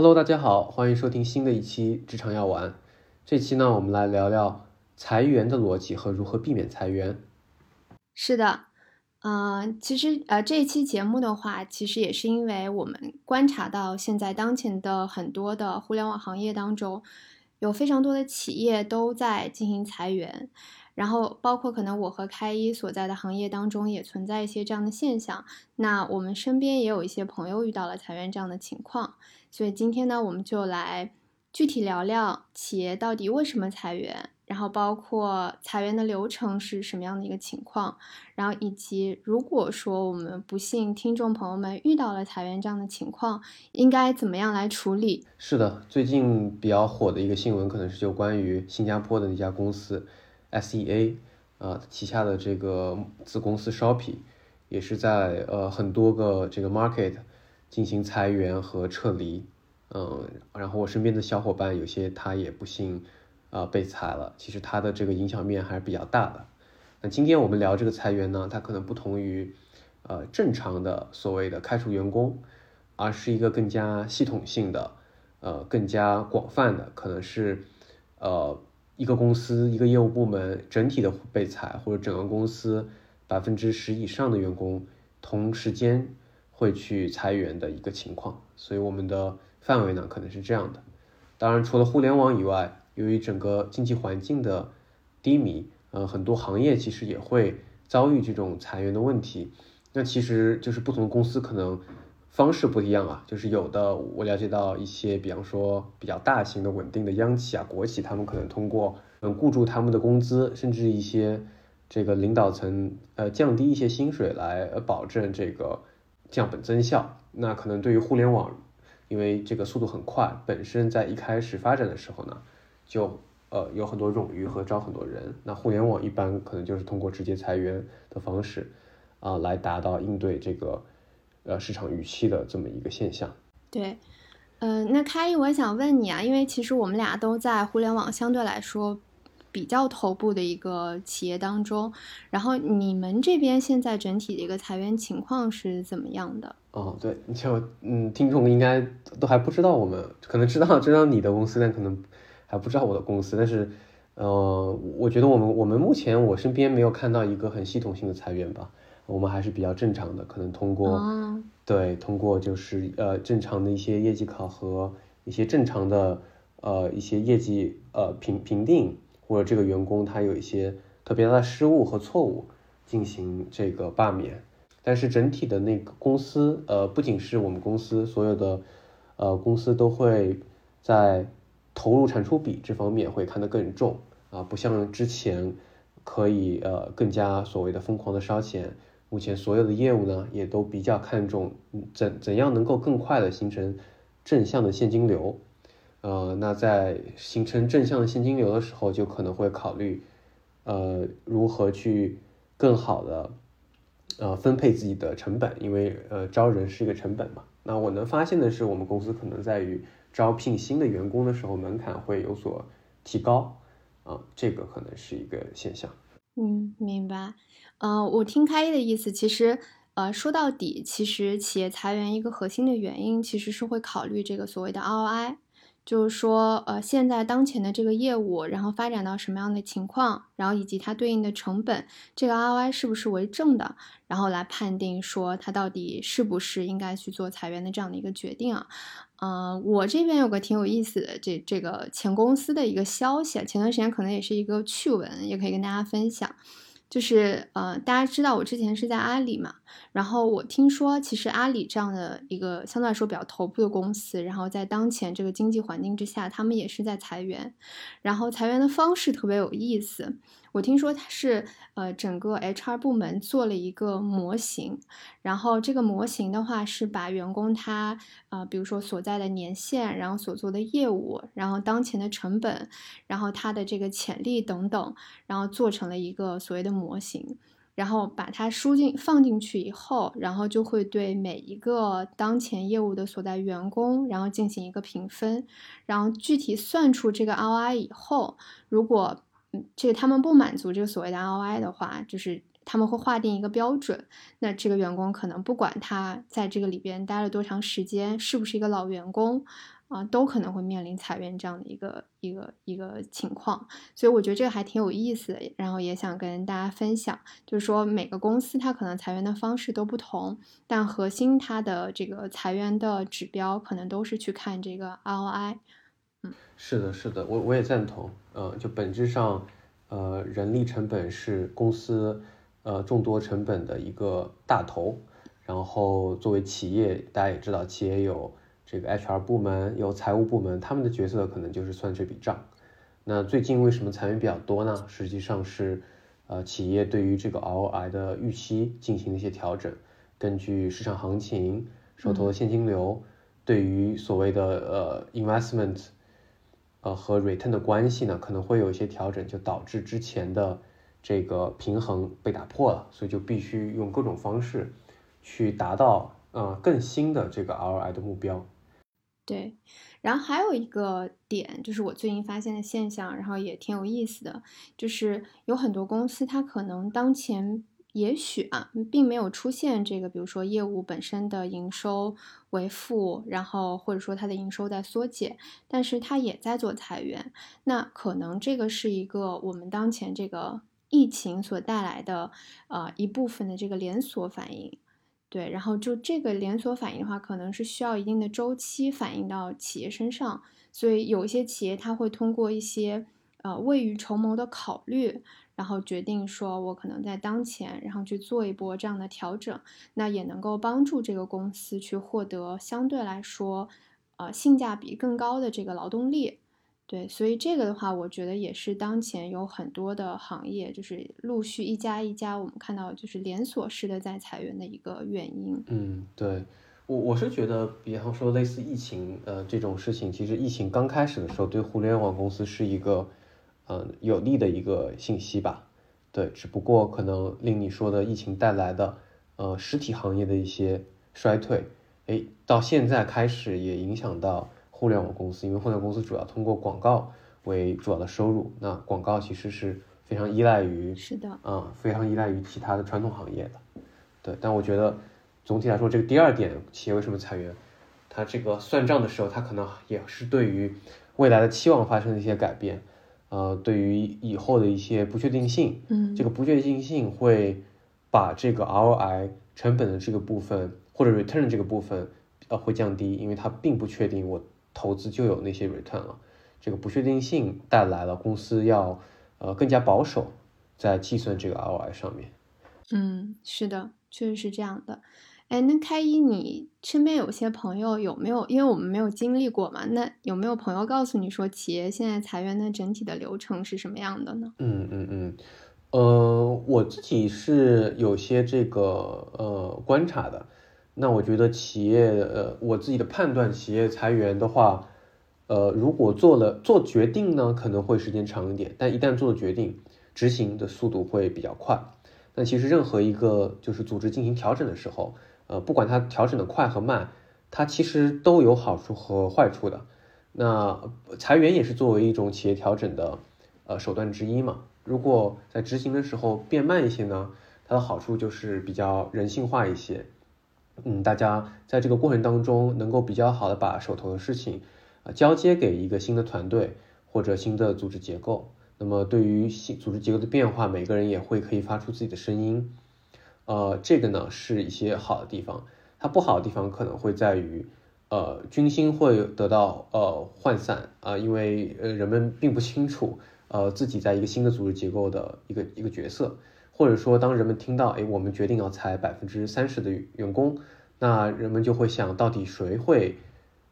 Hello，大家好，欢迎收听新的一期职场药丸。这期呢，我们来聊聊裁员的逻辑和如何避免裁员。是的，嗯，其实呃，这一期节目的话，其实也是因为我们观察到现在当前的很多的互联网行业当中，有非常多的企业都在进行裁员。然后，包括可能我和开一所在的行业当中也存在一些这样的现象。那我们身边也有一些朋友遇到了裁员这样的情况。所以今天呢，我们就来具体聊聊企业到底为什么裁员，然后包括裁员的流程是什么样的一个情况，然后以及如果说我们不幸听众朋友们遇到了裁员这样的情况，应该怎么样来处理？是的，最近比较火的一个新闻可能是就关于新加坡的那家公司。SEA，呃，旗下的这个子公司 Shopee，也是在呃很多个这个 market 进行裁员和撤离，嗯，然后我身边的小伙伴有些他也不幸啊被裁了，其实他的这个影响面还是比较大的。那今天我们聊这个裁员呢，它可能不同于呃正常的所谓的开除员工，而是一个更加系统性的，呃，更加广泛的，可能是呃。一个公司一个业务部门整体的被裁，或者整个公司百分之十以上的员工同时间会去裁员的一个情况，所以我们的范围呢可能是这样的。当然，除了互联网以外，由于整个经济环境的低迷，呃，很多行业其实也会遭遇这种裁员的问题。那其实就是不同的公司可能。方式不一样啊，就是有的我了解到一些，比方说比较大型的稳定的央企啊、国企，他们可能通过嗯雇住他们的工资，甚至一些这个领导层呃降低一些薪水来保证这个降本增效。那可能对于互联网，因为这个速度很快，本身在一开始发展的时候呢，就呃有很多冗余和招很多人。那互联网一般可能就是通过直接裁员的方式啊来达到应对这个。呃，市场预期的这么一个现象。对，嗯，那开一，我想问你啊，因为其实我们俩都在互联网相对来说比较头部的一个企业当中，然后你们这边现在整体的一个裁员情况是怎么样的？哦，对，就嗯，听众应该都还不知道，我们可能知道知道你的公司，但可能还不知道我的公司。但是，呃，我觉得我们我们目前我身边没有看到一个很系统性的裁员吧。我们还是比较正常的，可能通过对通过就是呃正常的一些业绩考核，一些正常的呃一些业绩呃评评定，或者这个员工他有一些特别大的失误和错误进行这个罢免。但是整体的那个公司呃不仅是我们公司，所有的呃公司都会在投入产出比这方面会看得更重啊，不像之前可以呃更加所谓的疯狂的烧钱。目前所有的业务呢，也都比较看重怎怎样能够更快的形成正向的现金流。呃，那在形成正向的现金流的时候，就可能会考虑，呃，如何去更好的呃分配自己的成本，因为呃招人是一个成本嘛。那我能发现的是，我们公司可能在于招聘新的员工的时候，门槛会有所提高，啊，这个可能是一个现象。嗯，明白。呃，我听开一的意思，其实，呃，说到底，其实企业裁员一个核心的原因，其实是会考虑这个所谓的 ROI，就是说，呃，现在当前的这个业务，然后发展到什么样的情况，然后以及它对应的成本，这个 ROI 是不是为正的，然后来判定说它到底是不是应该去做裁员的这样的一个决定啊。嗯，我这边有个挺有意思的这这个前公司的一个消息，前段时间可能也是一个趣闻，也可以跟大家分享。就是呃，大家知道我之前是在阿里嘛，然后我听说，其实阿里这样的一个相对来说比较头部的公司，然后在当前这个经济环境之下，他们也是在裁员，然后裁员的方式特别有意思。我听说他是呃整个 HR 部门做了一个模型，然后这个模型的话是把员工他呃比如说所在的年限，然后所做的业务，然后当前的成本，然后他的这个潜力等等，然后做成了一个所谓的模型，然后把它输进放进去以后，然后就会对每一个当前业务的所在员工，然后进行一个评分，然后具体算出这个 ROI 以后，如果，这个他们不满足这个所谓的 ROI 的话，就是他们会划定一个标准。那这个员工可能不管他在这个里边待了多长时间，是不是一个老员工，啊，都可能会面临裁员这样的一个一个一个情况，所以我觉得这个还挺有意思的，然后也想跟大家分享，就是说每个公司它可能裁员的方式都不同，但核心它的这个裁员的指标可能都是去看这个 ROI。嗯，是的，是的，我我也赞同，呃，就本质上，呃，人力成本是公司呃众多成本的一个大头，然后作为企业，大家也知道，企业有。这个 HR 部门有财务部门，他们的角色可能就是算这笔账。那最近为什么裁员比较多呢？实际上是，呃，企业对于这个 ROI 的预期进行了一些调整，根据市场行情、手头的现金流，对于所谓的呃 investment，呃和 return 的关系呢，可能会有一些调整，就导致之前的这个平衡被打破了，所以就必须用各种方式去达到呃更新的这个 RI 的目标。对，然后还有一个点，就是我最近发现的现象，然后也挺有意思的，就是有很多公司，它可能当前也许啊，并没有出现这个，比如说业务本身的营收为负，然后或者说它的营收在缩减，但是它也在做裁员，那可能这个是一个我们当前这个疫情所带来的呃一部分的这个连锁反应。对，然后就这个连锁反应的话，可能是需要一定的周期反映到企业身上，所以有一些企业它会通过一些呃未雨绸缪的考虑，然后决定说我可能在当前，然后去做一波这样的调整，那也能够帮助这个公司去获得相对来说呃性价比更高的这个劳动力。对，所以这个的话，我觉得也是当前有很多的行业，就是陆续一家一家，我们看到就是连锁式的在裁员的一个原因。嗯，对我我是觉得，比方说类似疫情呃这种事情，其实疫情刚开始的时候，对互联网公司是一个嗯有利的一个信息吧。对，只不过可能令你说的疫情带来的呃实体行业的一些衰退，哎，到现在开始也影响到。互联网公司，因为互联网公司主要通过广告为主要的收入，那广告其实是非常依赖于，是的，啊，非常依赖于其他的传统行业的，对。但我觉得总体来说，这个第二点，企业为什么裁员，它这个算账的时候，它可能也是对于未来的期望发生了一些改变，呃，对于以后的一些不确定性，嗯，这个不确定性会把这个 ROI 成本的这个部分或者 return 这个部分，呃，会降低，因为它并不确定我。投资就有那些 return 了，这个不确定性带来了公司要呃更加保守在计算这个 ROI 上面。嗯，是的，确实是这样的。哎，那开一，你身边有些朋友有没有？因为我们没有经历过嘛，那有没有朋友告诉你说，企业现在裁员的整体的流程是什么样的呢？嗯嗯嗯，呃，我自己是有些这个呃观察的。那我觉得企业，呃，我自己的判断，企业裁员的话，呃，如果做了做决定呢，可能会时间长一点，但一旦做了决定，执行的速度会比较快。那其实任何一个就是组织进行调整的时候，呃，不管它调整的快和慢，它其实都有好处和坏处的。那裁员也是作为一种企业调整的呃手段之一嘛。如果在执行的时候变慢一些呢，它的好处就是比较人性化一些。嗯，大家在这个过程当中能够比较好的把手头的事情啊交接给一个新的团队或者新的组织结构。那么对于新组织结构的变化，每个人也会可以发出自己的声音。呃，这个呢是一些好的地方。它不好的地方可能会在于，呃，军心会得到呃涣散啊，因为呃人们并不清楚呃自己在一个新的组织结构的一个一个角色。或者说，当人们听到，哎，我们决定要裁百分之三十的员工，那人们就会想到底谁会，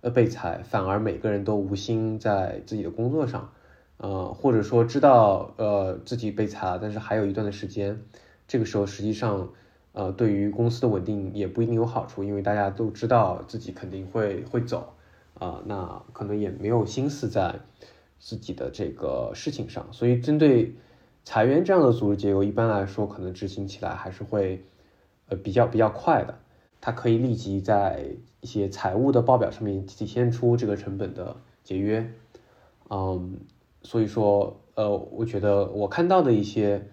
呃，被裁？反而每个人都无心在自己的工作上，呃，或者说知道，呃，自己被裁了，但是还有一段的时间，这个时候实际上，呃，对于公司的稳定也不一定有好处，因为大家都知道自己肯定会会走，啊，那可能也没有心思在自己的这个事情上，所以针对。裁员这样的组织结构，一般来说可能执行起来还是会，呃，比较比较快的。它可以立即在一些财务的报表上面体现出这个成本的节约。嗯，所以说，呃，我觉得我看到的一些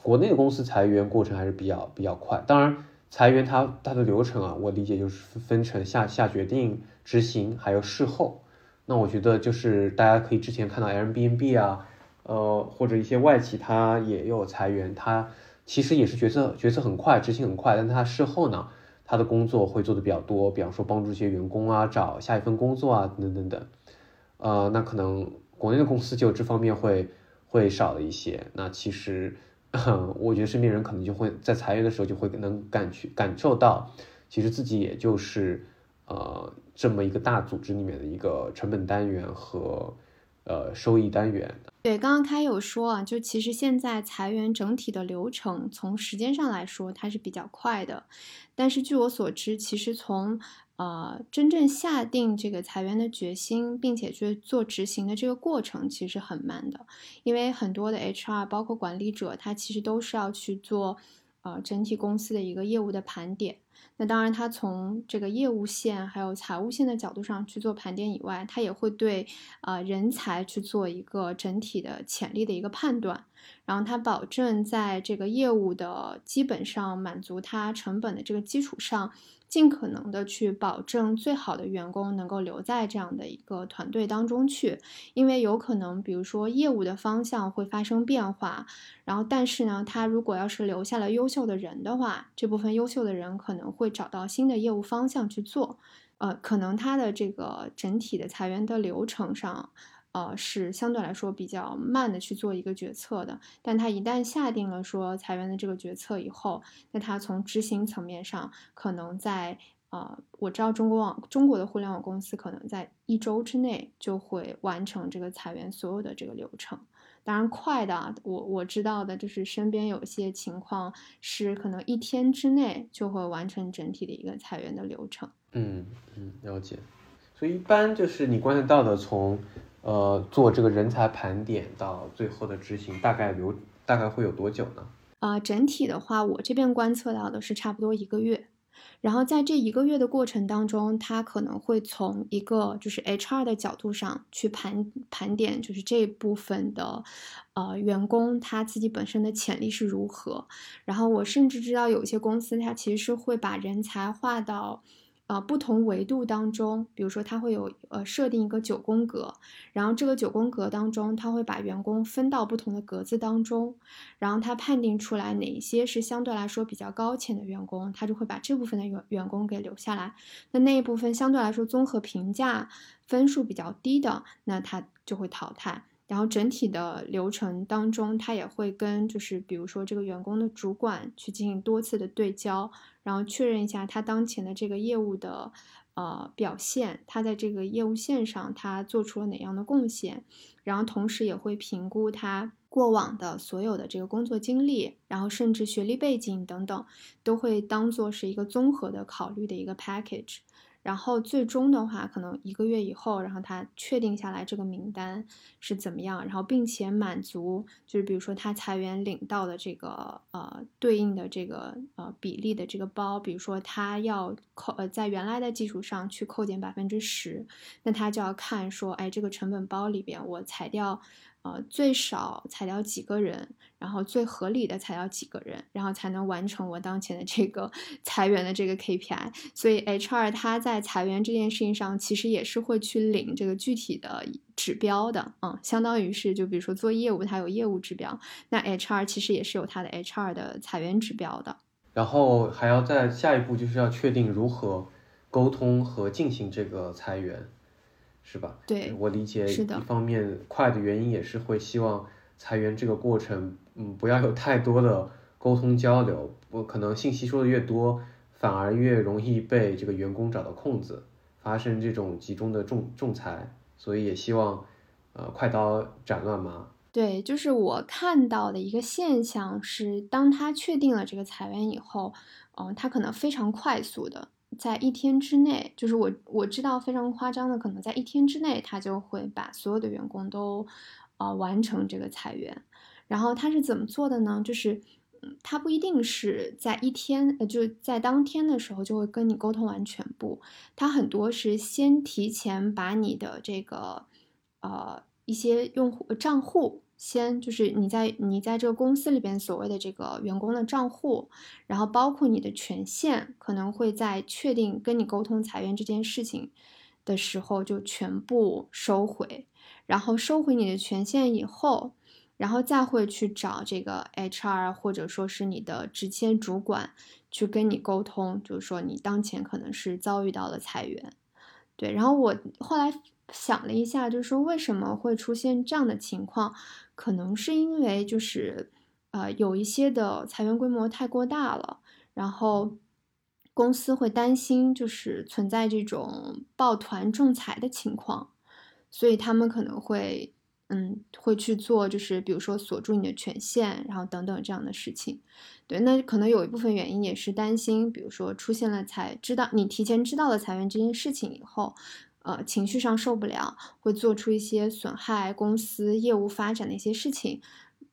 国内的公司裁员过程还是比较比较快。当然，裁员它它的流程啊，我理解就是分成下下决定、执行还有事后。那我觉得就是大家可以之前看到 Airbnb 啊，呃或者一些外企它也有裁员，它其实也是决策决策很快，执行很快，但它事后呢，它的工作会做的比较多，比方说帮助一些员工啊找下一份工作啊等等等。呃，那可能国内的公司就这方面会会少了一些。那其实。我觉得身边人可能就会在裁员的时候就会能感去感受到，其实自己也就是呃这么一个大组织里面的一个成本单元和呃收益单元。对，刚刚开有说啊，就其实现在裁员整体的流程从时间上来说它是比较快的，但是据我所知，其实从呃，真正下定这个裁员的决心，并且去做执行的这个过程，其实很慢的。因为很多的 HR，包括管理者，他其实都是要去做，呃，整体公司的一个业务的盘点。那当然，他从这个业务线还有财务线的角度上去做盘点以外，他也会对呃人才去做一个整体的潜力的一个判断，然后他保证在这个业务的基本上满足他成本的这个基础上。尽可能的去保证最好的员工能够留在这样的一个团队当中去，因为有可能，比如说业务的方向会发生变化，然后但是呢，他如果要是留下了优秀的人的话，这部分优秀的人可能会找到新的业务方向去做，呃，可能他的这个整体的裁员的流程上。呃，是相对来说比较慢的去做一个决策的，但他一旦下定了说裁员的这个决策以后，那他从执行层面上，可能在呃，我知道中国网中国的互联网公司可能在一周之内就会完成这个裁员所有的这个流程。当然快的，我我知道的就是身边有些情况是可能一天之内就会完成整体的一个裁员的流程。嗯嗯，了解。所以一般就是你观察到的从。呃，做这个人才盘点到最后的执行，大概留大概会有多久呢？啊，整体的话，我这边观测到的是差不多一个月。然后在这一个月的过程当中，他可能会从一个就是 HR 的角度上去盘盘点，就是这部分的呃员工他自己本身的潜力是如何。然后我甚至知道有些公司，它其实是会把人才划到。呃，不同维度当中，比如说它会有呃设定一个九宫格，然后这个九宫格当中，它会把员工分到不同的格子当中，然后它判定出来哪一些是相对来说比较高潜的员工，他就会把这部分的员员工给留下来。那那一部分相对来说综合评价分数比较低的，那他就会淘汰。然后整体的流程当中，他也会跟就是比如说这个员工的主管去进行多次的对焦。然后确认一下他当前的这个业务的呃表现，他在这个业务线上他做出了哪样的贡献，然后同时也会评估他过往的所有的这个工作经历，然后甚至学历背景等等，都会当做是一个综合的考虑的一个 package。然后最终的话，可能一个月以后，然后他确定下来这个名单是怎么样，然后并且满足，就是比如说他裁员领到的这个呃对应的这个呃比例的这个包，比如说他要扣呃在原来的基础上去扣减百分之十，那他就要看说，哎，这个成本包里边我裁掉。呃，最少裁掉几个人，然后最合理的裁掉几个人，然后才能完成我当前的这个 裁员的这个 KPI。所以 HR 他在裁员这件事情上，其实也是会去领这个具体的指标的，嗯，相当于是就比如说做业务，它有业务指标，那 HR 其实也是有他的 HR 的裁员指标的。然后还要在下一步就是要确定如何沟通和进行这个裁员。是吧？对我理解，一方面快的原因也是会希望裁员这个过程，嗯，不要有太多的沟通交流，我可能信息说的越多，反而越容易被这个员工找到空子，发生这种集中的仲仲裁，所以也希望，呃，快刀斩乱麻。对，就是我看到的一个现象是，当他确定了这个裁员以后，嗯，他可能非常快速的。在一天之内，就是我我知道非常夸张的，可能在一天之内，他就会把所有的员工都，呃，完成这个裁员。然后他是怎么做的呢？就是，嗯，他不一定是在一天，呃，就在当天的时候就会跟你沟通完全部。他很多是先提前把你的这个，呃，一些用户账户。先就是你在你在这个公司里边所谓的这个员工的账户，然后包括你的权限，可能会在确定跟你沟通裁员这件事情的时候就全部收回，然后收回你的权限以后，然后再会去找这个 HR 或者说是你的直签主管去跟你沟通，就是说你当前可能是遭遇到了裁员，对，然后我后来。想了一下，就是说为什么会出现这样的情况，可能是因为就是，呃，有一些的裁员规模太过大了，然后公司会担心就是存在这种抱团仲裁的情况，所以他们可能会，嗯，会去做就是比如说锁住你的权限，然后等等这样的事情。对，那可能有一部分原因也是担心，比如说出现了裁知道你提前知道了裁员这件事情以后。呃，情绪上受不了，会做出一些损害公司业务发展的一些事情。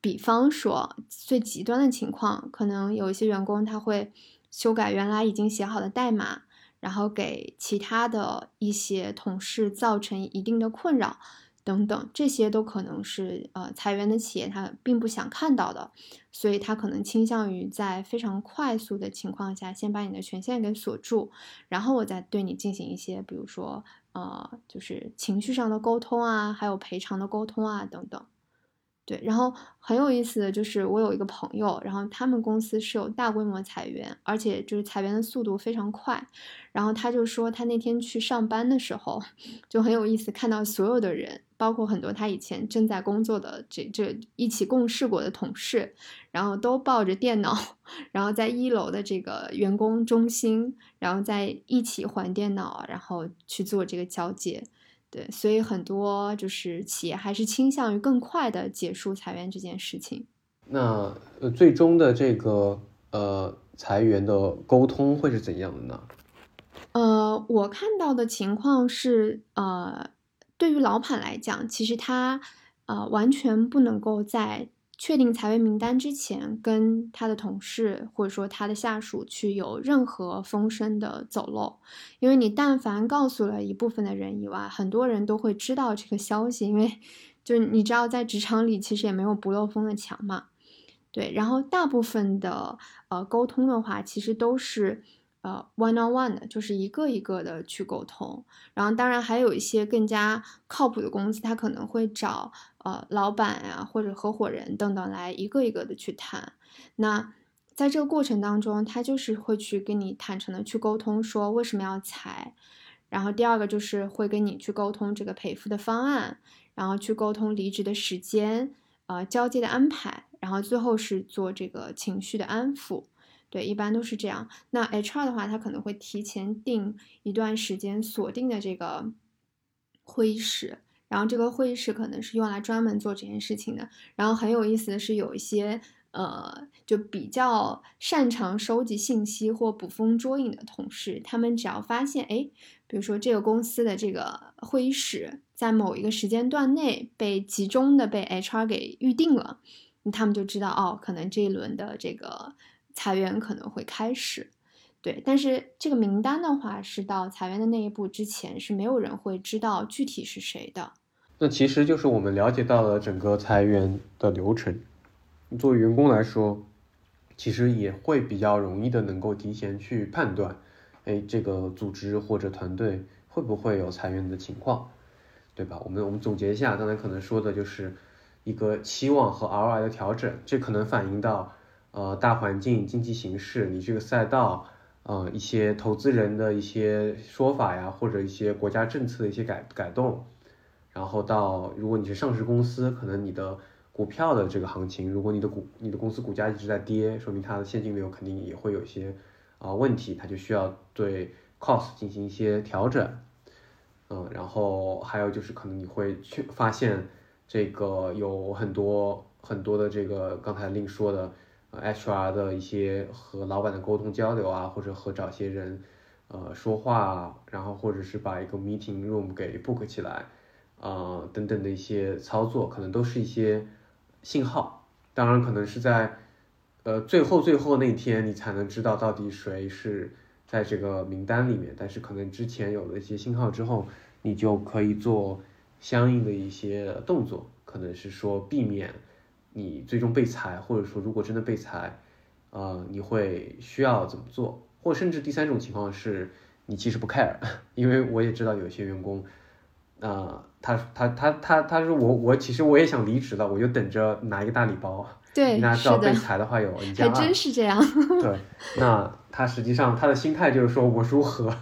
比方说，最极端的情况，可能有一些员工他会修改原来已经写好的代码，然后给其他的一些同事造成一定的困扰。等等，这些都可能是呃裁员的企业他并不想看到的，所以他可能倾向于在非常快速的情况下先把你的权限给锁住，然后我再对你进行一些，比如说呃就是情绪上的沟通啊，还有赔偿的沟通啊等等。对，然后很有意思的就是，我有一个朋友，然后他们公司是有大规模裁员，而且就是裁员的速度非常快。然后他就说，他那天去上班的时候，就很有意思，看到所有的人，包括很多他以前正在工作的这这一起共事过的同事，然后都抱着电脑，然后在一楼的这个员工中心，然后在一起还电脑，然后去做这个交接。对，所以很多就是企业还是倾向于更快的结束裁员这件事情。那呃，最终的这个呃裁员的沟通会是怎样的呢？呃，我看到的情况是，呃，对于老板来讲，其实他呃完全不能够在。确定裁员名单之前，跟他的同事或者说他的下属去有任何风声的走漏，因为你但凡告诉了一部分的人以外，很多人都会知道这个消息，因为就你知道，在职场里其实也没有不漏风的墙嘛，对。然后大部分的呃沟通的话，其实都是。呃，one on one 的，就是一个一个的去沟通，然后当然还有一些更加靠谱的公司，他可能会找呃老板呀或者合伙人等等来一个一个的去谈。那在这个过程当中，他就是会去跟你坦诚的去沟通，说为什么要裁，然后第二个就是会跟你去沟通这个赔付的方案，然后去沟通离职的时间，呃交接的安排，然后最后是做这个情绪的安抚。对，一般都是这样。那 HR 的话，他可能会提前定一段时间锁定的这个会议室，然后这个会议室可能是用来专门做这件事情的。然后很有意思的是，有一些呃，就比较擅长收集信息或捕风捉影的同事，他们只要发现，哎，比如说这个公司的这个会议室在某一个时间段内被集中的被 HR 给预定了，他们就知道哦，可能这一轮的这个。裁员可能会开始，对，但是这个名单的话，是到裁员的那一步之前，是没有人会知道具体是谁的。那其实就是我们了解到了整个裁员的流程。作为员工来说，其实也会比较容易的能够提前去判断，哎，这个组织或者团队会不会有裁员的情况，对吧？我们我们总结一下，刚才可能说的就是一个期望和 ROI 的调整，这可能反映到。呃，大环境、经济形势，你这个赛道，呃，一些投资人的一些说法呀，或者一些国家政策的一些改改动，然后到如果你是上市公司，可能你的股票的这个行情，如果你的股、你的公司股价一直在跌，说明它的现金流肯定也会有一些啊问题，它就需要对 cost 进行一些调整，嗯，然后还有就是可能你会去发现这个有很多很多的这个刚才令说的。HR 的一些和老板的沟通交流啊，或者和找些人，呃，说话，然后或者是把一个 meeting room 给 book 起来，啊，等等的一些操作，可能都是一些信号。当然，可能是在呃最后最后那天，你才能知道到底谁是在这个名单里面。但是，可能之前有了一些信号之后，你就可以做相应的一些动作。可能是说避免你最终被裁，或者说如果真的被裁，呃，你会需要怎么做？或甚至第三种情况是你其实不 care，因为我也知道有些员工，啊，他他他他他说我我其实我也想离职了，我就等着拿一个大礼包。对，大家知道被裁的话有 N 加二，还真是这样。对，那他实际上他的心态就是说我如何，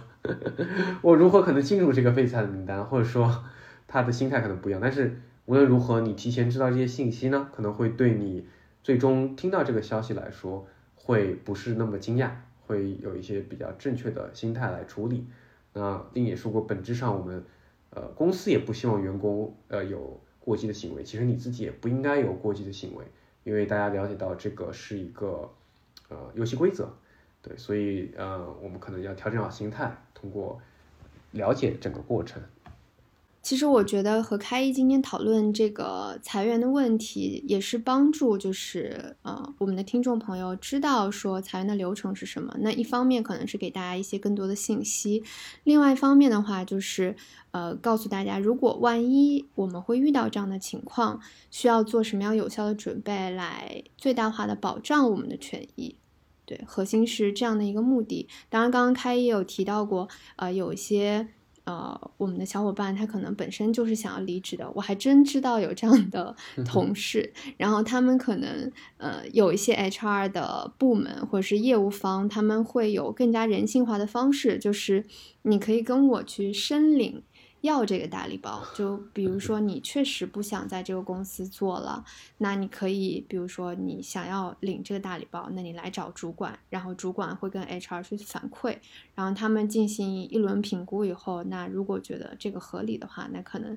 我如何可能进入这个被裁的名单，或者说他的心态可能不一样。但是无论如何，你提前知道这些信息呢，可能会对你最终听到这个消息来说，会不是那么惊讶，会有一些比较正确的心态来处理。那丁也说过，本质上我们呃公司也不希望员工呃有过激的行为，其实你自己也不应该有过激的行为。因为大家了解到这个是一个呃游戏规则，对，所以呃我们可能要调整好心态，通过了解整个过程。其实我觉得和开一今天讨论这个裁员的问题，也是帮助，就是呃我们的听众朋友知道说裁员的流程是什么。那一方面可能是给大家一些更多的信息，另外一方面的话就是呃告诉大家，如果万一我们会遇到这样的情况，需要做什么样有效的准备来最大化的保障我们的权益。对，核心是这样的一个目的。当然，刚刚开也有提到过，呃有一些。呃，我们的小伙伴他可能本身就是想要离职的，我还真知道有这样的同事，然后他们可能呃有一些 HR 的部门或者是业务方，他们会有更加人性化的方式，就是你可以跟我去申领。要这个大礼包，就比如说你确实不想在这个公司做了，那你可以，比如说你想要领这个大礼包，那你来找主管，然后主管会跟 HR 去反馈，然后他们进行一轮评估以后，那如果觉得这个合理的话，那可能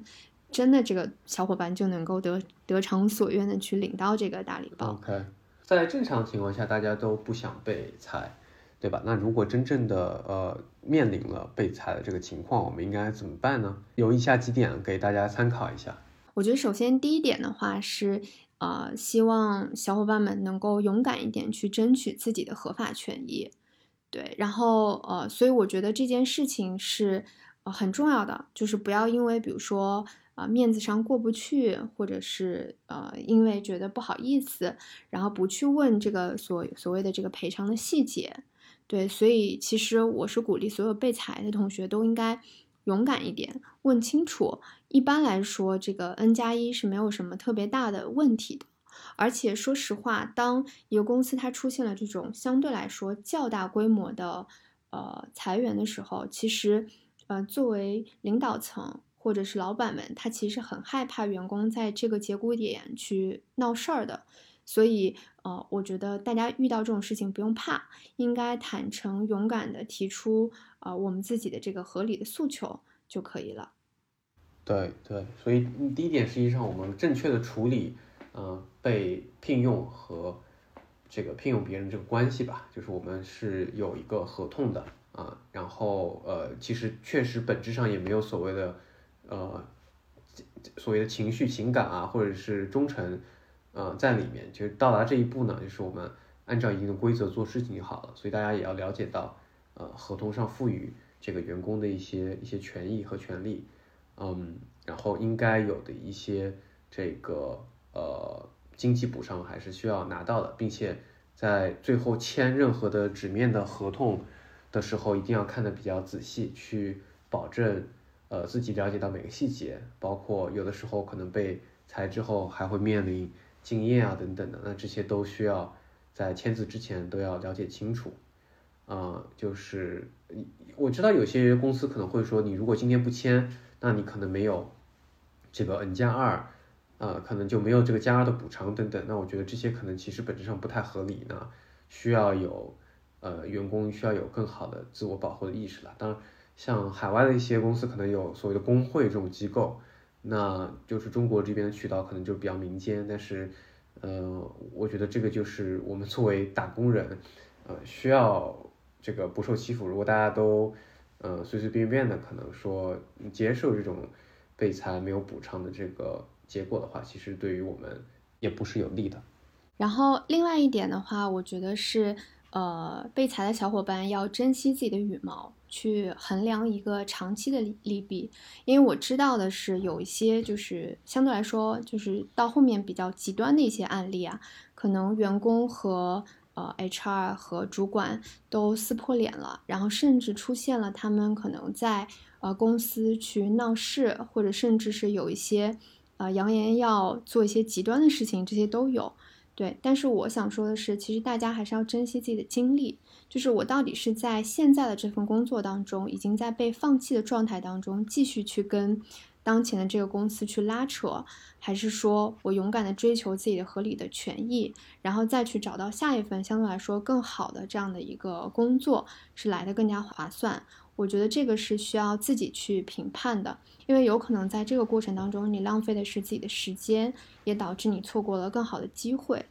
真的这个小伙伴就能够得得偿所愿的去领到这个大礼包。OK，在正常情况下，大家都不想被裁。对吧？那如果真正的呃面临了被裁的这个情况，我们应该怎么办呢？有以下几点给大家参考一下。我觉得首先第一点的话是，呃，希望小伙伴们能够勇敢一点去争取自己的合法权益。对，然后呃，所以我觉得这件事情是呃很重要的，就是不要因为比如说啊面子上过不去，或者是呃因为觉得不好意思，然后不去问这个所所谓的这个赔偿的细节。对，所以其实我是鼓励所有被裁的同学都应该勇敢一点，问清楚。一般来说，这个 N 加一是没有什么特别大的问题的。而且说实话，当一个公司它出现了这种相对来说较大规模的呃裁员的时候，其实呃作为领导层或者是老板们，他其实很害怕员工在这个节骨点去闹事儿的。所以，呃，我觉得大家遇到这种事情不用怕，应该坦诚勇敢的提出，呃，我们自己的这个合理的诉求就可以了。对对，所以第一点，实际上我们正确的处理，呃，被聘用和这个聘用别人这个关系吧，就是我们是有一个合同的啊，然后呃，其实确实本质上也没有所谓的，呃，所谓的情绪情感啊，或者是忠诚。呃，在里面，就是到达这一步呢，就是我们按照一定的规则做事情就好了。所以大家也要了解到，呃，合同上赋予这个员工的一些一些权益和权利，嗯，然后应该有的一些这个呃经济补偿还是需要拿到的，并且在最后签任何的纸面的合同的时候，一定要看得比较仔细，去保证呃自己了解到每个细节，包括有的时候可能被裁之后还会面临。经验啊，等等的，那这些都需要在签字之前都要了解清楚。啊，就是我知道有些公司可能会说，你如果今天不签，那你可能没有这个 N 加二，呃，可能就没有这个加二的补偿等等。那我觉得这些可能其实本质上不太合理呢，需要有呃员工需要有更好的自我保护的意识了。当然，像海外的一些公司可能有所谓的工会这种机构。那就是中国这边的渠道可能就比较民间，但是，呃，我觉得这个就是我们作为打工人，呃，需要这个不受欺负。如果大家都，呃，随随便便的可能说接受这种被裁没有补偿的这个结果的话，其实对于我们也不是有利的。然后另外一点的话，我觉得是，呃，被裁的小伙伴要珍惜自己的羽毛，去衡量一个长期的利利弊。因为我知道的是，有一些就是相对来说，就是到后面比较极端的一些案例啊，可能员工和呃 HR 和主管都撕破脸了，然后甚至出现了他们可能在呃公司去闹事，或者甚至是有一些呃扬言要做一些极端的事情，这些都有。对，但是我想说的是，其实大家还是要珍惜自己的经历。就是我到底是在现在的这份工作当中，已经在被放弃的状态当中，继续去跟当前的这个公司去拉扯，还是说我勇敢的追求自己的合理的权益，然后再去找到下一份相对来说更好的这样的一个工作，是来的更加划算。我觉得这个是需要自己去评判的，因为有可能在这个过程当中，你浪费的是自己的时间，也导致你错过了更好的机会。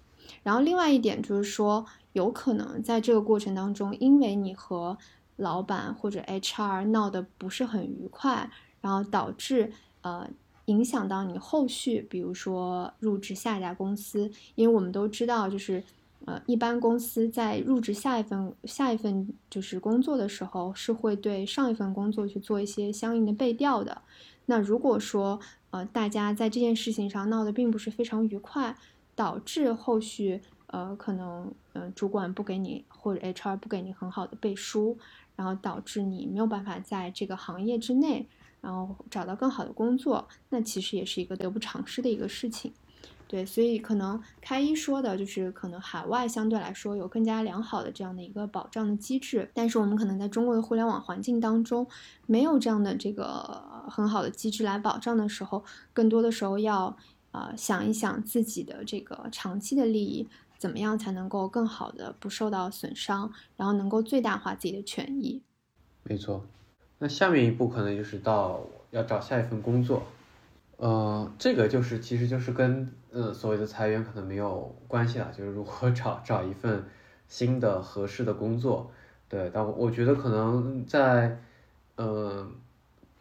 然后另外一点就是说，有可能在这个过程当中，因为你和老板或者 HR 闹得不是很愉快，然后导致呃影响到你后续，比如说入职下一家公司，因为我们都知道就是。呃，一般公司在入职下一份下一份就是工作的时候，是会对上一份工作去做一些相应的背调的。那如果说呃大家在这件事情上闹得并不是非常愉快，导致后续呃可能呃主管不给你或者 HR 不给你很好的背书，然后导致你没有办法在这个行业之内，然后找到更好的工作，那其实也是一个得不偿失的一个事情。对，所以可能开一说的就是，可能海外相对来说有更加良好的这样的一个保障的机制，但是我们可能在中国的互联网环境当中，没有这样的这个很好的机制来保障的时候，更多的时候要啊想一想自己的这个长期的利益，怎么样才能够更好的不受到损伤，然后能够最大化自己的权益。没错，那下面一步可能就是到要找下一份工作。呃，这个就是，其实就是跟呃所谓的裁员可能没有关系了，就是如何找找一份新的合适的工作。对，但我我觉得可能在呃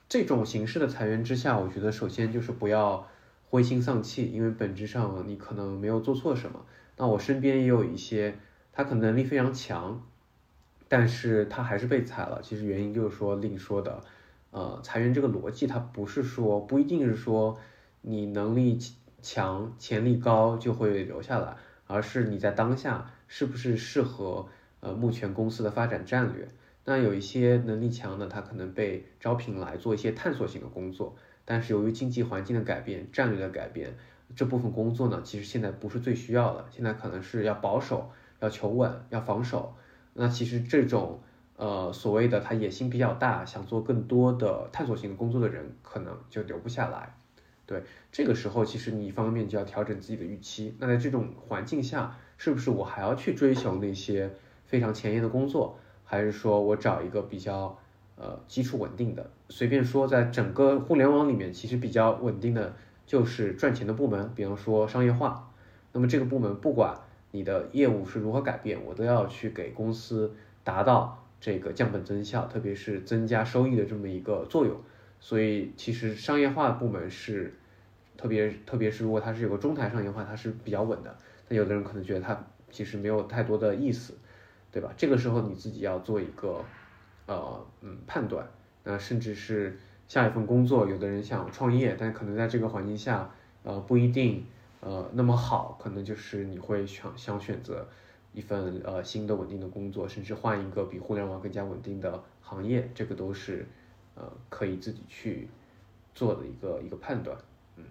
这种形式的裁员之下，我觉得首先就是不要灰心丧气，因为本质上你可能没有做错什么。那我身边也有一些，他可能能力非常强，但是他还是被裁了。其实原因就是说另说的。呃，裁员这个逻辑，它不是说不一定是说你能力强、潜力高就会留下来，而是你在当下是不是适合呃目前公司的发展战略。那有一些能力强的，他可能被招聘来做一些探索性的工作，但是由于经济环境的改变、战略的改变，这部分工作呢，其实现在不是最需要的，现在可能是要保守、要求稳、要防守。那其实这种。呃，所谓的他野心比较大，想做更多的探索性的工作的人，可能就留不下来。对，这个时候其实你一方面就要调整自己的预期。那在这种环境下，是不是我还要去追求那些非常前沿的工作，还是说我找一个比较呃基础稳定的？随便说，在整个互联网里面，其实比较稳定的就是赚钱的部门，比方说商业化。那么这个部门不管你的业务是如何改变，我都要去给公司达到。这个降本增效，特别是增加收益的这么一个作用，所以其实商业化部门是特别，特别是如果它是有个中台商业化，它是比较稳的。那有的人可能觉得它其实没有太多的意思，对吧？这个时候你自己要做一个呃嗯判断。那甚至是下一份工作，有的人想创业，但可能在这个环境下，呃不一定呃那么好，可能就是你会想想选择。一份呃新的稳定的工作，甚至换一个比互联网更加稳定的行业，这个都是呃可以自己去做的一个一个判断，嗯，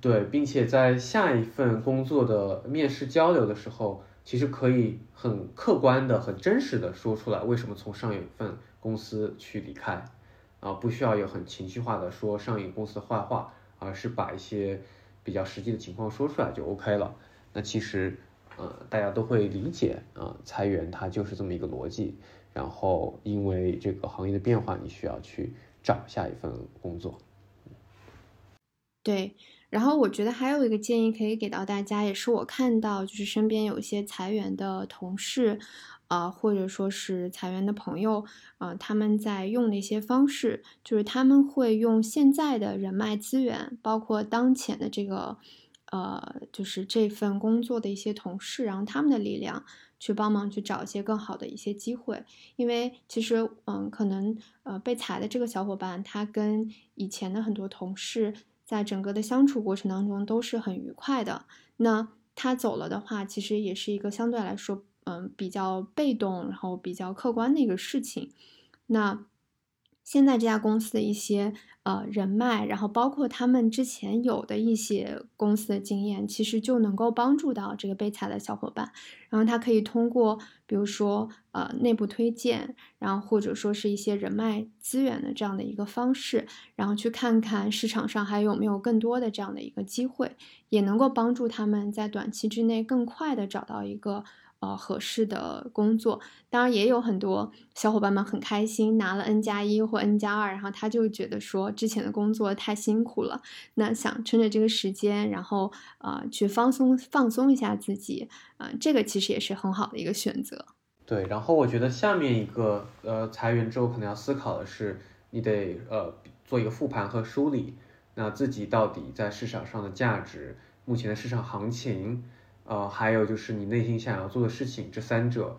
对，并且在下一份工作的面试交流的时候，其实可以很客观的、很真实的说出来为什么从上一份公司去离开，啊，不需要有很情绪化的说上一公司的坏话，而是把一些比较实际的情况说出来就 OK 了。那其实。呃，大家都会理解啊，裁员它就是这么一个逻辑。然后因为这个行业的变化，你需要去找下一份工作。对，然后我觉得还有一个建议可以给到大家，也是我看到就是身边有一些裁员的同事，啊，或者说是裁员的朋友，啊，他们在用的一些方式，就是他们会用现在的人脉资源，包括当前的这个。呃，就是这份工作的一些同事，然后他们的力量去帮忙去找一些更好的一些机会。因为其实，嗯，可能呃被裁的这个小伙伴，他跟以前的很多同事在整个的相处过程当中都是很愉快的。那他走了的话，其实也是一个相对来说，嗯，比较被动，然后比较客观的一个事情。那现在这家公司的一些呃人脉，然后包括他们之前有的一些公司的经验，其实就能够帮助到这个被裁的小伙伴。然后他可以通过，比如说呃内部推荐，然后或者说是一些人脉资源的这样的一个方式，然后去看看市场上还有没有更多的这样的一个机会，也能够帮助他们在短期之内更快的找到一个。呃，合适的工作，当然也有很多小伙伴们很开心，拿了 N 加一或 N 加二，然后他就觉得说之前的工作太辛苦了，那想趁着这个时间，然后啊去放松放松一下自己，啊，这个其实也是很好的一个选择。对，然后我觉得下面一个呃裁员之后可能要思考的是，你得呃做一个复盘和梳理，那自己到底在市场上的价值，目前的市场行情。呃，还有就是你内心想要做的事情，这三者，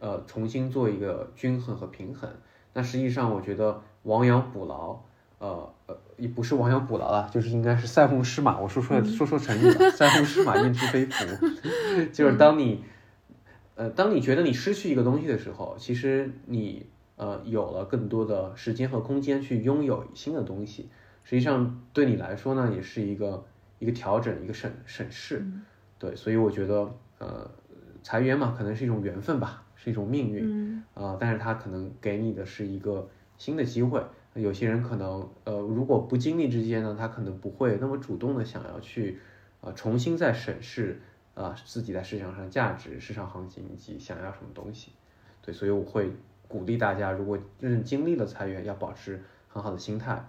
呃，重新做一个均衡和平衡。那实际上，我觉得亡羊补牢，呃呃，也不是亡羊补牢了，就是应该是塞翁失马。我说出来说说成语了，塞翁失马焉知非福。就是当你，呃，当你觉得你失去一个东西的时候，其实你呃有了更多的时间和空间去拥有新的东西。实际上对你来说呢，也是一个一个调整，一个审审视。对，所以我觉得，呃，裁员嘛，可能是一种缘分吧，是一种命运，啊，但是它可能给你的是一个新的机会。有些人可能，呃，如果不经历这些呢，他可能不会那么主动的想要去，呃，重新再审视，啊，自己在市场上价值、市场行情以及想要什么东西。对，所以我会鼓励大家，如果真正经历了裁员，要保持很好的心态，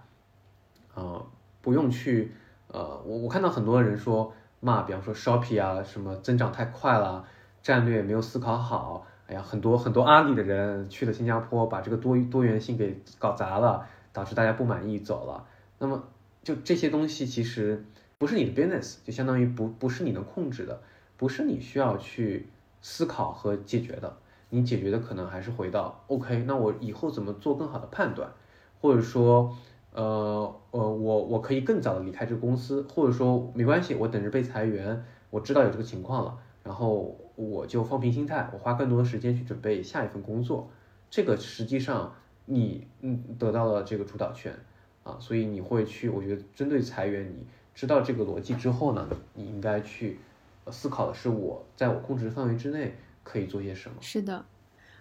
啊，不用去，呃，我我看到很多人说。骂，比方说 Shopee 啊，什么增长太快了，战略没有思考好，哎呀，很多很多阿里的人去了新加坡，把这个多多元性给搞砸了，导致大家不满意走了。那么就这些东西其实不是你的 business，就相当于不不是你能控制的，不是你需要去思考和解决的。你解决的可能还是回到 OK，那我以后怎么做更好的判断，或者说。呃呃，我我可以更早的离开这个公司，或者说没关系，我等着被裁员，我知道有这个情况了，然后我就放平心态，我花更多的时间去准备下一份工作。这个实际上你嗯得到了这个主导权啊，所以你会去，我觉得针对裁员，你知道这个逻辑之后呢，你应该去思考的是我在我控制范围之内可以做些什么。是的。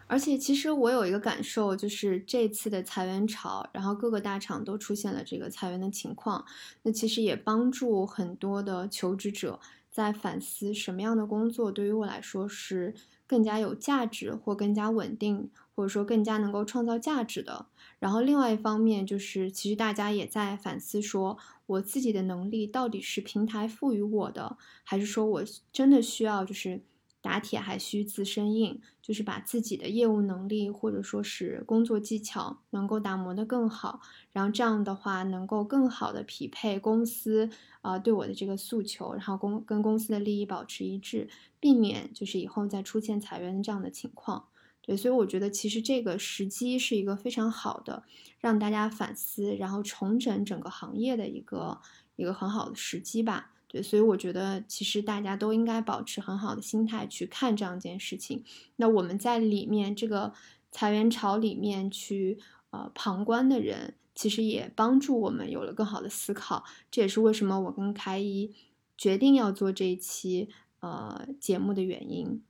而且，其实我有一个感受，就是这次的裁员潮，然后各个大厂都出现了这个裁员的情况。那其实也帮助很多的求职者在反思什么样的工作对于我来说是更加有价值，或更加稳定，或者说更加能够创造价值的。然后另外一方面，就是其实大家也在反思，说我自己的能力到底是平台赋予我的，还是说我真的需要就是。打铁还需自身硬，就是把自己的业务能力或者说是工作技巧能够打磨得更好，然后这样的话能够更好的匹配公司啊对我的这个诉求，然后公跟公司的利益保持一致，避免就是以后再出现裁员这样的情况。对，所以我觉得其实这个时机是一个非常好的让大家反思，然后重整整个行业的一个一个很好的时机吧。对，所以我觉得其实大家都应该保持很好的心态去看这样一件事情。那我们在里面这个裁员潮里面去呃旁观的人，其实也帮助我们有了更好的思考。这也是为什么我跟开一决定要做这一期呃节目的原因。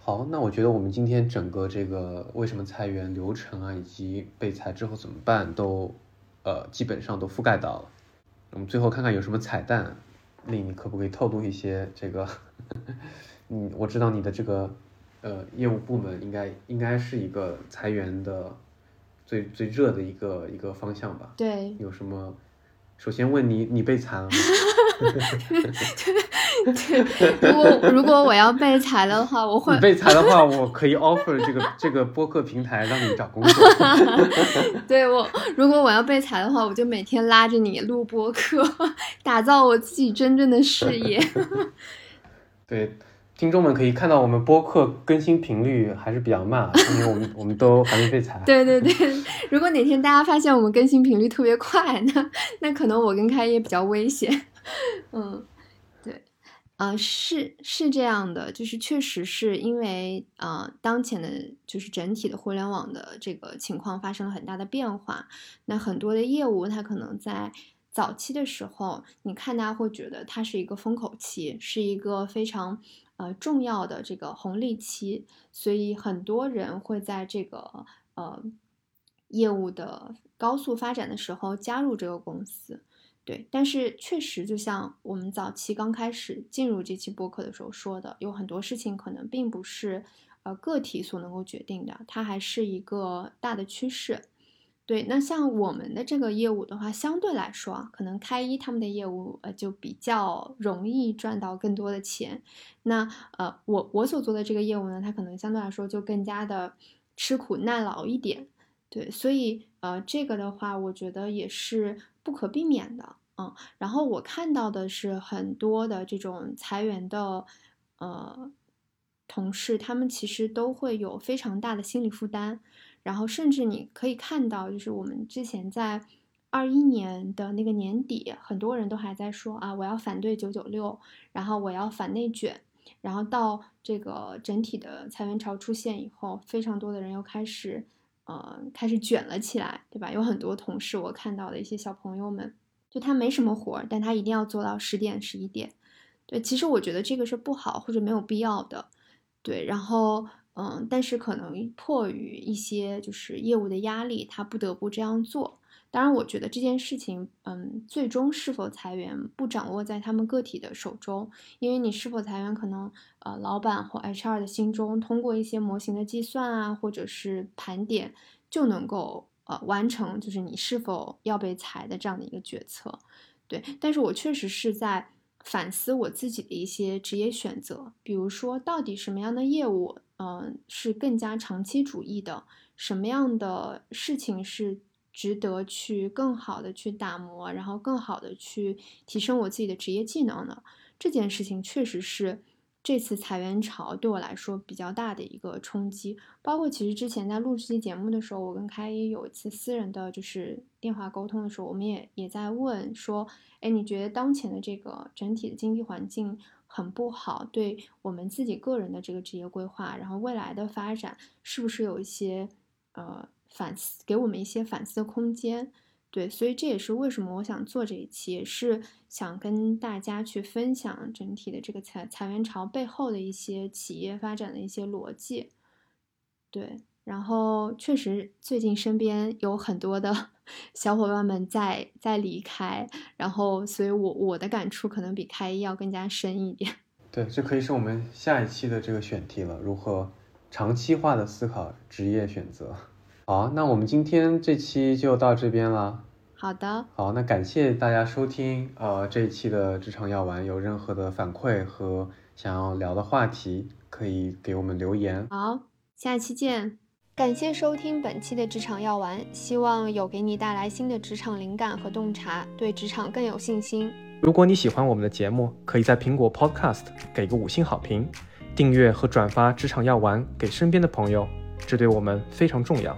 好，那我觉得我们今天整个这个为什么裁员流程啊，以及被裁之后怎么办，都呃基本上都覆盖到了。我们最后看看有什么彩蛋。你可不可以透露一些这个？嗯，我知道你的这个呃业务部门应该应该是一个裁员的最最热的一个一个方向吧？对。有什么？首先问你，你被裁了吗？如果如果我要被裁的话，我会你被裁的话，我可以 offer 这个这个播客平台让你找工作。对我，如果我要被裁的话，我就每天拉着你录播客，打造我自己真正的事业。对。听众们可以看到，我们播客更新频率还是比较慢，因为我们我们都还没被裁。对对对，如果哪天大家发现我们更新频率特别快，那 那可能我跟开业比较危险。嗯，对，啊，是是这样的，就是确实是因为啊，当前的就是整体的互联网的这个情况发生了很大的变化，那很多的业务它可能在。早期的时候，你看大家会觉得它是一个风口期，是一个非常呃重要的这个红利期，所以很多人会在这个呃业务的高速发展的时候加入这个公司。对，但是确实就像我们早期刚开始进入这期播客的时候说的，有很多事情可能并不是呃个体所能够决定的，它还是一个大的趋势。对，那像我们的这个业务的话，相对来说啊，可能开一他们的业务呃就比较容易赚到更多的钱。那呃，我我所做的这个业务呢，它可能相对来说就更加的吃苦耐劳一点。对，所以呃，这个的话，我觉得也是不可避免的嗯。然后我看到的是很多的这种裁员的呃同事，他们其实都会有非常大的心理负担。然后甚至你可以看到，就是我们之前在二一年的那个年底，很多人都还在说啊，我要反对九九六，然后我要反内卷。然后到这个整体的裁员潮出现以后，非常多的人又开始呃开始卷了起来，对吧？有很多同事我看到的一些小朋友们，就他没什么活，但他一定要做到十点十一点。对，其实我觉得这个是不好或者没有必要的。对，然后。嗯，但是可能迫于一些就是业务的压力，他不得不这样做。当然，我觉得这件事情，嗯，最终是否裁员不掌握在他们个体的手中，因为你是否裁员，可能呃，老板或 HR 的心中通过一些模型的计算啊，或者是盘点，就能够呃完成，就是你是否要被裁的这样的一个决策。对，但是我确实是在反思我自己的一些职业选择，比如说到底什么样的业务。嗯，是更加长期主义的。什么样的事情是值得去更好的去打磨，然后更好的去提升我自己的职业技能呢？这件事情确实是这次裁员潮对我来说比较大的一个冲击。包括其实之前在录这期节目的时候，我跟开一有一次私人的就是电话沟通的时候，我们也也在问说，哎，你觉得当前的这个整体的经济环境？很不好，对我们自己个人的这个职业规划，然后未来的发展，是不是有一些呃反思，给我们一些反思的空间？对，所以这也是为什么我想做这一期，也是想跟大家去分享整体的这个裁裁员潮背后的一些企业发展的一些逻辑。对，然后确实最近身边有很多的。小伙伴们再再离开，然后，所以我我的感触可能比开一要更加深一点。对，这可以是我们下一期的这个选题了，如何长期化的思考职业选择。好，那我们今天这期就到这边了。好的。好，那感谢大家收听，呃，这一期的职场药丸，有任何的反馈和想要聊的话题，可以给我们留言。好，下期见。感谢收听本期的职场药丸，希望有给你带来新的职场灵感和洞察，对职场更有信心。如果你喜欢我们的节目，可以在苹果 Podcast 给个五星好评，订阅和转发职场药丸给身边的朋友，这对我们非常重要。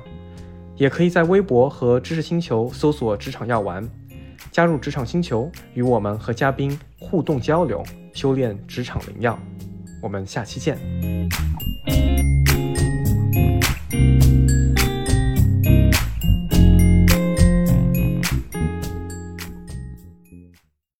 也可以在微博和知识星球搜索职场药丸，加入职场星球，与我们和嘉宾互动交流，修炼职场灵药。我们下期见。